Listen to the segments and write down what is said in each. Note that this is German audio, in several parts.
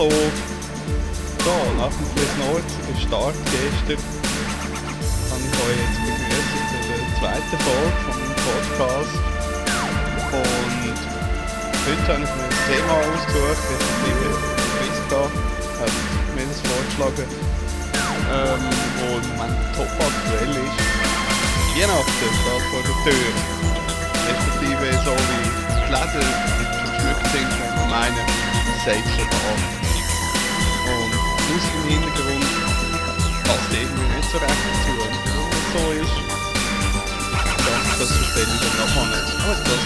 Hallo! So, nach dem knurzigen Start gestern kann ich euch jetzt begrüßen zu der zweiten Folge von meinem Podcast. Und heute habe ich mir ein Thema ausgesucht, respektive Priska hat mir das vorgeschlagen, ähm, wo im top aktuell ist. Weihnachten steht vor der Tür. Respektive so wie die Läden geschmückt sind, wenn man meinen, sagt schon Musik im Hintergrund passt irgendwie nicht so recht dazu. Warum das so ist, das, das erzähle ich dann nachher nicht.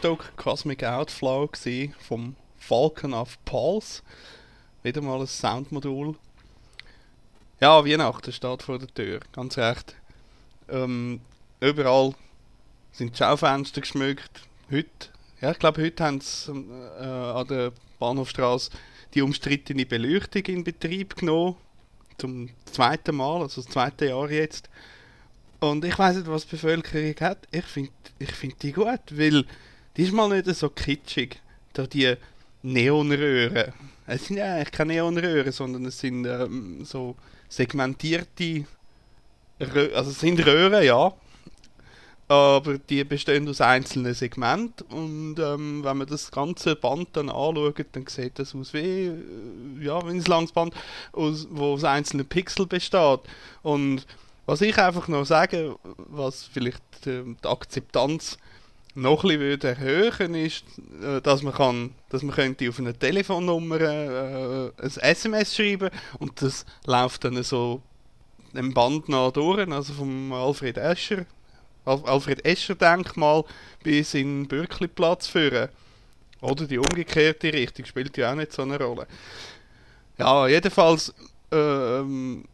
Stück Cosmic Outflow vom Falcon of Pulse. Wieder mal ein Soundmodul. Ja, Weihnachten steht vor der Tür, ganz recht. Ähm, überall sind Schaufenster geschmückt. Heute, ja, ich glaube, heute haben sie äh, an der Bahnhofstraße die umstrittene Beleuchtung in Betrieb genommen. Zum zweiten Mal, also das zweite Jahr jetzt. Und ich weiß nicht, was die Bevölkerung hat. Ich finde ich find die gut, weil die ist mal nicht so kitschig. Da die Neonröhren. Es sind ja eigentlich keine Neonröhren, sondern es sind ähm, so segmentierte Rö also es sind Röhren, ja. Aber die bestehen aus einzelnen Segmenten und ähm, wenn man das ganze Band dann anschaut, dann sieht das aus wie, äh, ja, wie ein langes Band, aus, wo aus einzelnen Pixel besteht. Und was ich einfach noch sage, was vielleicht äh, die Akzeptanz noch ein bisschen erhöhen ist, äh, dass man kann, dass man könnte auf eine Telefonnummer äh, ein SMS schreiben und das läuft dann so im Band nach durch, also vom Alfred Escher, Al Alfred Escher Denkmal bis in Bürkliplatz führen. Oder die umgekehrte Richtung spielt ja auch nicht so eine Rolle. Ja, jedenfalls ähm,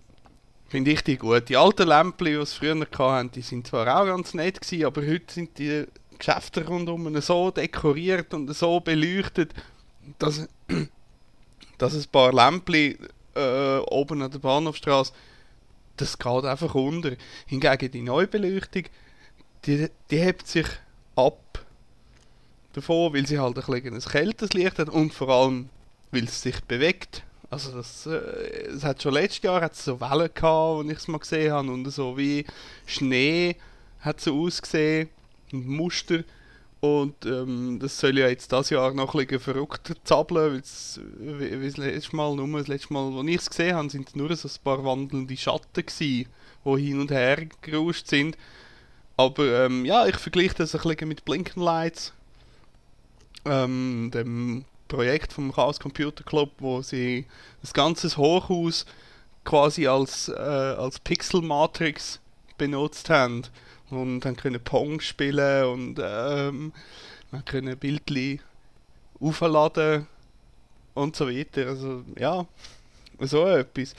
finde ich die gut. Die alten Lämpchen, die es früher hatten, die sind zwar auch ganz nett gewesen, aber heute sind die Geschäfte rundum so dekoriert und so beleuchtet, dass, dass ein paar Lämpchen äh, oben an der Bahnhofstraße, das geht einfach unter. Hingegen die Neubeleuchtung, die, die hebt sich ab davon, weil sie halt ein, bisschen ein kälteres Licht hat und vor allem, weil es sich bewegt. Also das, äh, es hat schon letztes Jahr hat's so Wellen gehabt, wo ich es mal gesehen habe und so wie Schnee hat so ausgesehen Muster Und ähm, das soll ja jetzt das Jahr noch ein bisschen verrückter zappeln, weil das letzte Mal, nur das letzte Mal, als ich es gesehen habe, sind nur so ein paar wandelnde Schatten gewesen, die hin und her gerauscht sind. Aber ähm, ja, ich vergleiche das ein bisschen mit Blinken Lights, ähm, dem Projekt vom Chaos Computer Club, wo sie das ganze Hochhaus quasi als, äh, als Pixel Matrix benutzt haben und dann können Pong spielen und ähm, man können Bildli aufladen und so weiter. Also ja, so etwas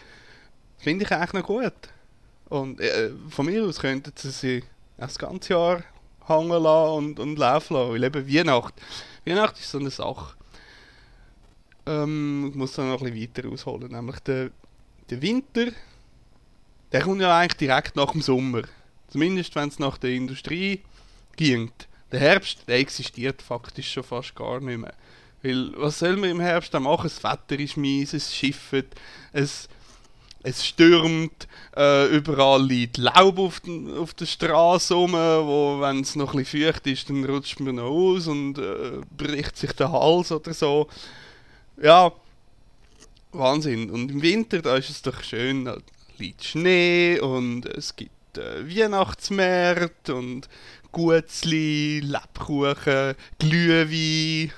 finde ich eigentlich noch gut. Und äh, von mir aus könnten sie sie das ganze Jahr hängen lassen und, und laufen lassen, weil eben Weihnacht, Weihnacht ist so eine Sache. Ähm, ich muss dann noch ein bisschen weiter ausholen, nämlich der, der Winter, der kommt ja eigentlich direkt nach dem Sommer. Zumindest wenn es nach der Industrie ging. Der Herbst, der existiert faktisch schon fast gar nicht mehr. Weil, was soll man im Herbst dann machen? Das Wetter ist mies, es schifft, es, es stürmt, äh, überall liegt Laub auf, den, auf der Straße rum, wo, wenn es noch ein bisschen feucht ist, dann rutscht man noch aus und äh, bricht sich der Hals oder so. Ja, Wahnsinn. Und im Winter, da ist es doch schön, da liegt Schnee und es gibt äh, Weihnachtsmärkte und Gutzli, Lebkuchen, Glühwein.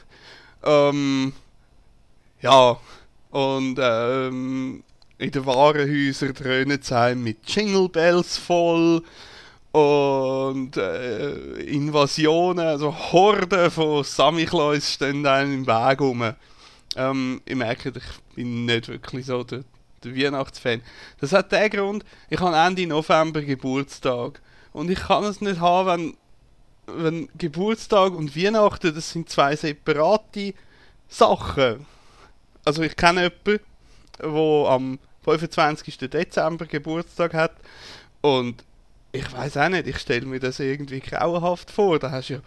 Ähm, ja, und ähm, in den Warenhäusern dröhnen einem mit Jingle Bells voll und äh, Invasionen, also Horden von Samichlaus stehen einem im Weg rum. Ähm, ich merke, ich bin nicht wirklich so der der Weihnachtsfan. Das hat den Grund, ich habe Ende November Geburtstag. Und ich kann es nicht haben, wenn, wenn Geburtstag und Weihnachten, das sind zwei separate Sachen. Also ich kenne jemanden, der am 25. Dezember Geburtstag hat und ich weiß auch nicht, ich stelle mir das irgendwie grauenhaft vor. Da hast du ja,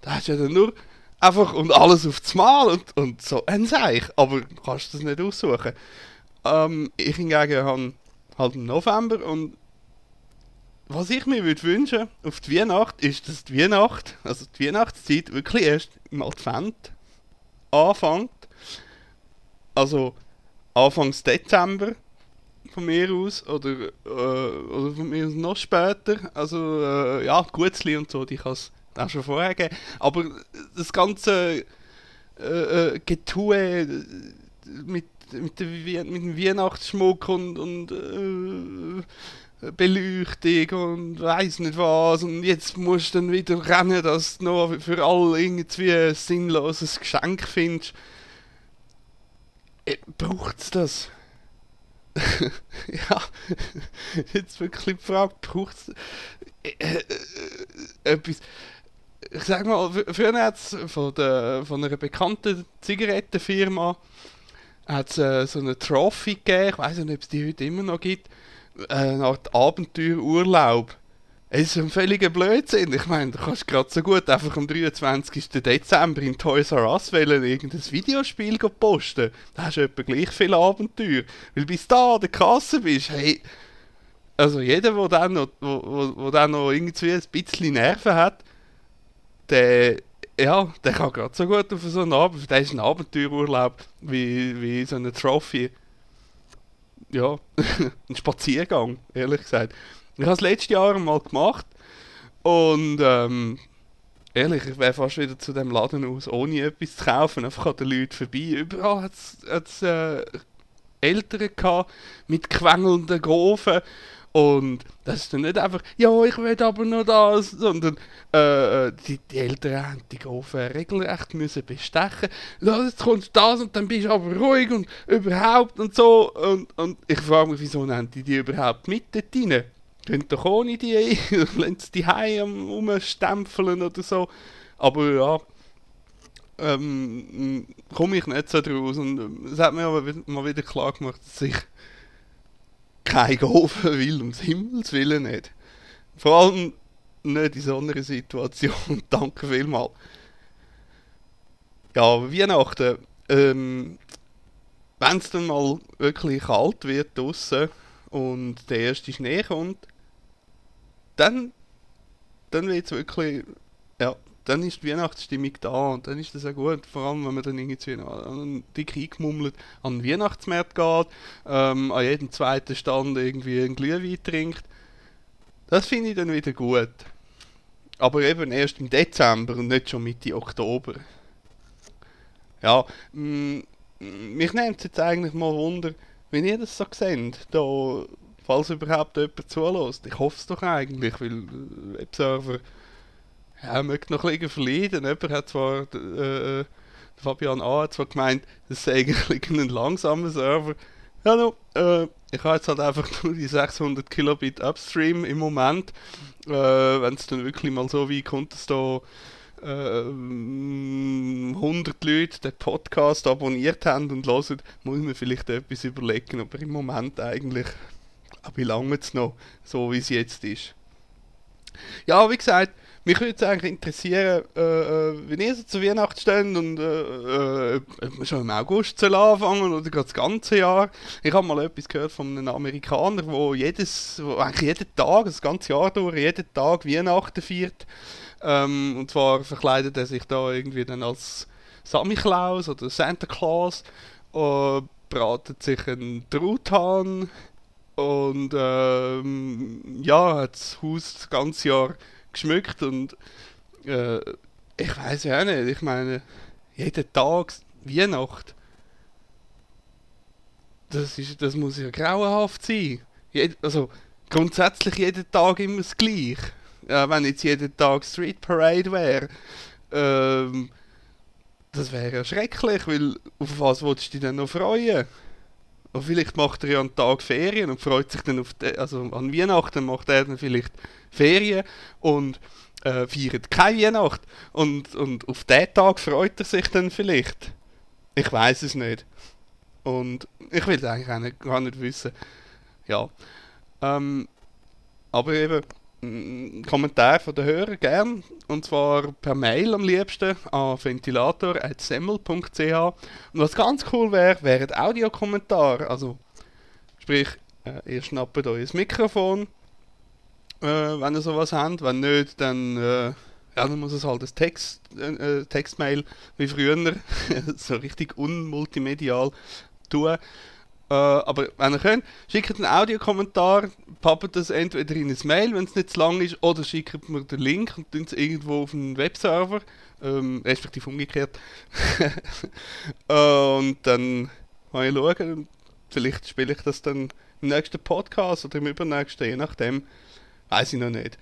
da hast ja dann nur einfach und alles aufs Mal und, und so ein Seich, aber du kannst das nicht aussuchen. Ähm, ich hingegen habe halt im November und was ich mir würde wünschen auf die Weihnacht ist, dass die Weihnacht, also die Weihnachtszeit wirklich erst im Advent anfängt. Also Anfangs Dezember von mir aus oder, äh, oder von mir aus noch später. Also äh, ja, Gutzli und so, die kann es auch schon vorher geben. Aber das ganze äh, äh Getue mit mit, der, mit dem Weihnachtsschmuck und, und äh, Beleuchtung und weiß nicht was und jetzt musst du dann wieder rennen, dass du noch für alle irgendwie ein sinnloses Geschenk findest. Äh, Braucht es das? ja, jetzt wirklich die Frage, braucht es äh, äh, etwas? Ich sag mal, früher hat es von, von einer bekannten Zigarettenfirma hat es äh, so eine Trophy gegeben, ich weiß nicht, ob es die heute immer noch gibt, äh, eine Art Abenteuerurlaub. Es ist ein völliger Blödsinn. Ich meine, du kannst gerade so gut einfach am 23. Dezember in Toys R Us wählen, irgendein Videospiel posten. Da hast du etwa gleich viele Abenteuer. Weil bis da an der Kasse bist, hey, also jeder, der dann noch, wo, wo, wo dann noch irgendwie ein bisschen Nerven hat, der ja, der kann gerade so gut auf so einen Abend. Der ist ein Abenteuerurlaub wie, wie so eine Trophy. Ja, ein Spaziergang, ehrlich gesagt. Ich habe es letztes Jahr mal gemacht und ähm, ehrlich, ich wäre fast wieder zu dem Laden aus, ohne etwas zu kaufen, einfach an den Leuten vorbei. Überall hat es äh, Eltern gehabt mit quengelnden Groven und das ist dann nicht einfach, ja, ich will aber noch das, sondern äh, die, die Eltern haben die Ofen regelrecht müssen bestechen. Jetzt kommt das und dann bist du aber ruhig und überhaupt und so. Und, und ich frage mich, wieso nehmen die die überhaupt mit dort rein? Können doch ohne die, lassen sie die Heim umstempeln oder so. Aber ja, ähm, komme ich nicht so draus. Und es hat mir aber mal wieder klar gemacht, dass ich kein Golfen will, ums Himmels Willen nicht. Vor allem nicht in so einer Situation. Danke vielmals. Ja, Weihnachten. Ähm, Wenn es dann mal wirklich kalt wird draußen und der erste Schnee kommt, dann, dann wird es wirklich. Ja, dann ist die Weihnachtsstimmung da und dann ist das auch gut, vor allem wenn man dann irgendwie an dick eingemummelt an den Weihnachtsmarkt geht, ähm, an jedem zweiten Stand irgendwie ein Glühwein trinkt. Das finde ich dann wieder gut. Aber eben erst im Dezember und nicht schon Mitte Oktober. Ja, mm, mich nimmt es jetzt eigentlich mal Wunder, wenn ihr das so seht, da, falls überhaupt jemand zulässt. Ich hoffe es doch eigentlich, weil äh, Webserver ja, möchte noch ein verleiden. Jemand hat zwar, äh, Fabian A. hat zwar gemeint, das sei eigentlich ein langsamer Server. Ja, no, äh, ich habe jetzt halt einfach nur die 600 Kilobit Upstream im Moment. Äh, Wenn es dann wirklich mal so wie kommt, dass da äh, 100 Leute den Podcast abonniert haben und hören, muss man vielleicht etwas überlegen. Aber im Moment eigentlich, wie lange es noch, so wie es jetzt ist. Ja, wie gesagt, mich würde es eigentlich interessieren, äh, äh, wenn ihr so zu Weihnachten steht und äh, äh, schon im August soll anfangen oder das ganze Jahr. Ich habe mal etwas gehört von einem Amerikaner, wo jedes, wo eigentlich jeden Tag, das ganze Jahr durch, jeden Tag Weihnachten feiert. Ähm, und zwar verkleidet er sich da irgendwie dann als Sammy Klaus oder Santa Claus, äh, bratet sich einen Truthahn und ähm, ja, hat das Haus das ganze Jahr geschmückt und äh, ich weiß ja nicht, ich meine, jeden Tag Weihnacht, das, ist, das muss ja grauenhaft sein. Jed also grundsätzlich jeden Tag immer das Gleiche. Ja, wenn jetzt jeden Tag Street Parade wäre, ähm, das wäre ja schrecklich, weil auf was würdest du dich denn noch freuen? Und vielleicht macht er ja einen Tag Ferien und freut sich dann auf, die, also an Weihnachten macht er dann vielleicht Ferien und äh, feiert keine Weihnacht. Und, und auf diesen Tag freut er sich dann vielleicht. Ich weiß es nicht. Und ich will es eigentlich auch nicht, gar nicht wissen. Ja. Ähm, aber eben, Kommentar von den Hörern gern. Und zwar per Mail am liebsten an ventilator.semmel.ch. Und was ganz cool wäre, wären Audiokommentare. Also, sprich, äh, ihr schnappt euch ein Mikrofon, äh, wenn ihr sowas habt. Wenn nicht, dann, äh, ja, dann muss es halt ein Text, äh, Textmail wie früher, so richtig unmultimedial tun. Äh, aber wenn ihr könnt, schickt einen Audiokommentar, pappt das entweder in ein Mail, wenn es nicht zu lang ist, oder schickt mir den Link und tun es irgendwo auf einen Webserver, ähm, respektive umgekehrt. und dann kann ich schauen, vielleicht spiele ich das dann im nächsten Podcast oder im übernächsten, je nachdem. Weiß ich noch nicht.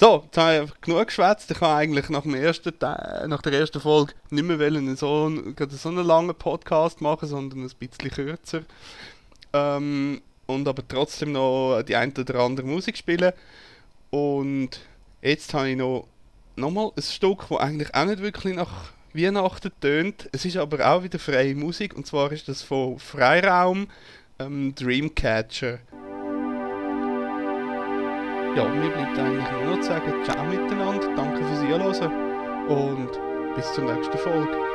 So, jetzt habe ich genug geschwätzt. Ich habe eigentlich nach, dem ersten, nach der ersten Folge nicht mehr wollen, so, so einen langen Podcast machen, sondern ein bisschen kürzer. Ähm, und aber trotzdem noch die ein oder andere Musik spielen. Und jetzt habe ich noch nochmal ein Stück, das eigentlich auch nicht wirklich nach Weihnachten tönt. Es ist aber auch wieder freie Musik und zwar ist das von Freiraum ähm, Dreamcatcher. Ja, mir bleibt eigentlich nur noch zu sagen, ciao miteinander, danke fürs Zuhören und bis zur nächsten Folge.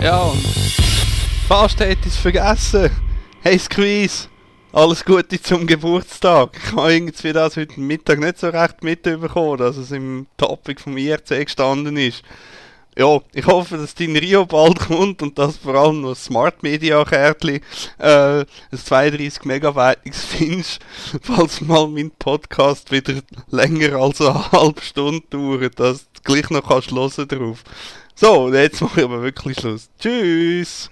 Ja, und fast hätte ich es vergessen. Hey Squeeze, alles Gute zum Geburtstag. Ich habe irgendwie das heute Mittag nicht so recht mitbekommen, dass es im Topic vom IRC gestanden ist. Ja, ich hoffe, dass dein Rio bald kommt und dass vor allem noch Smart Media Kärtchen äh, ein 32 Megabyte findest, falls mal mein Podcast wieder länger als eine halbe Stunde dauert, dass du gleich noch kannst hören drauf. So, jetzt mache ich aber wirklich Schluss. Tschüss!